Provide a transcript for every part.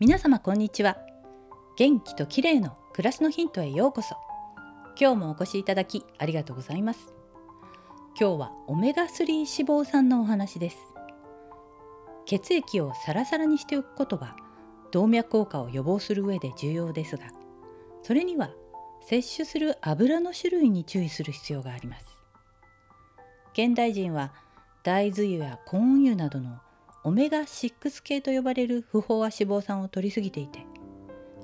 皆様こんにちは。元気と綺麗の暮らしのヒントへようこそ。今日もお越しいただきありがとうございます。今日はオメガ3脂肪酸のお話です。血液をサラサラにしておくことは動脈硬化を予防する上で重要ですがそれには摂取する油の種類に注意する必要があります。現代人は大豆油やコーン油などのオメガ6系と呼ばれる不飽和脂肪酸を摂りすぎていて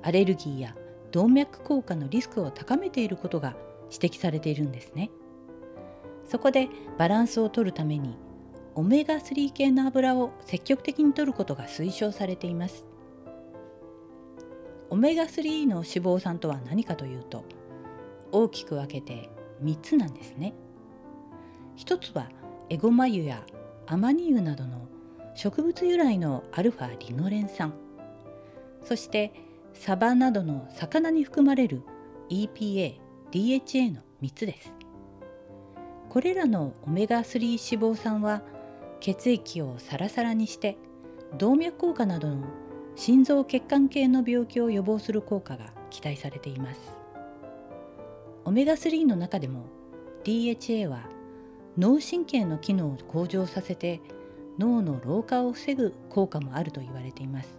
アレルギーや動脈硬化のリスクを高めていることが指摘されているんですね。そこでバランスをとるためにオメガ3系の油を積極的に摂ることが推奨されています。オメガ3の脂肪酸とは何かというと大きく分けて3つなんですね。一つはエゴマ油やアマニ油などの植物由来のアルファリノレン酸。そしてサバなどの魚に含まれる EPA、DHA の3つです。これらのオメガ3脂肪酸は血液をサラサラにして動脈硬化などの心臓血管系の病気を予防する効果が期待されています。オメガ3の中でも DHA は脳神経の機能を向上させて脳の老化を防ぐ効果もあると言われています。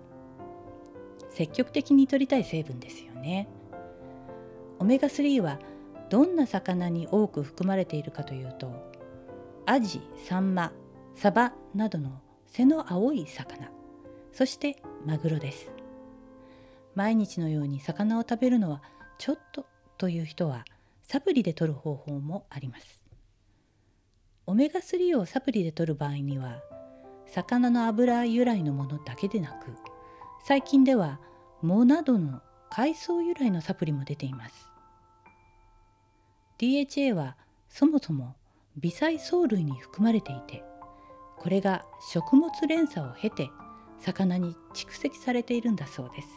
積極的に摂りたい成分ですよね。オメガ3はどんな魚に多く含まれているかというとアジ、サンマ、サバなどの背の青い魚そしてマグロです。毎日のように魚を食べるのはちょっとという人はサプリで摂る方法もあります。オメガ3をサプリで摂る場合には魚の油由来のものだけでなく最近では藻などの海藻由来のサプリも出ています。DHA はそもそも微細藻類に含まれていてこれが食物連鎖を経て魚に蓄積されているんだそうです。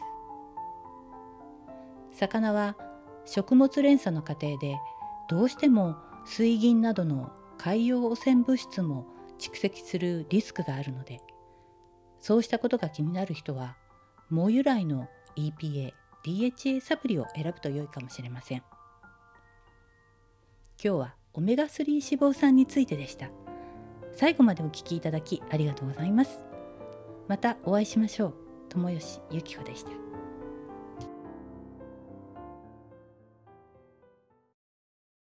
魚は食物連鎖の過程でどうしても水銀などの海洋汚染物質も蓄積するリスクがあるのでそうしたことが気になる人は藻由来の EPA、DHA サプリを選ぶと良いかもしれません。今日はオメガ3脂肪酸についてでした。最後までお聞きいただきありがとうございます。またお会いしましょう。友吉ゆき子でした。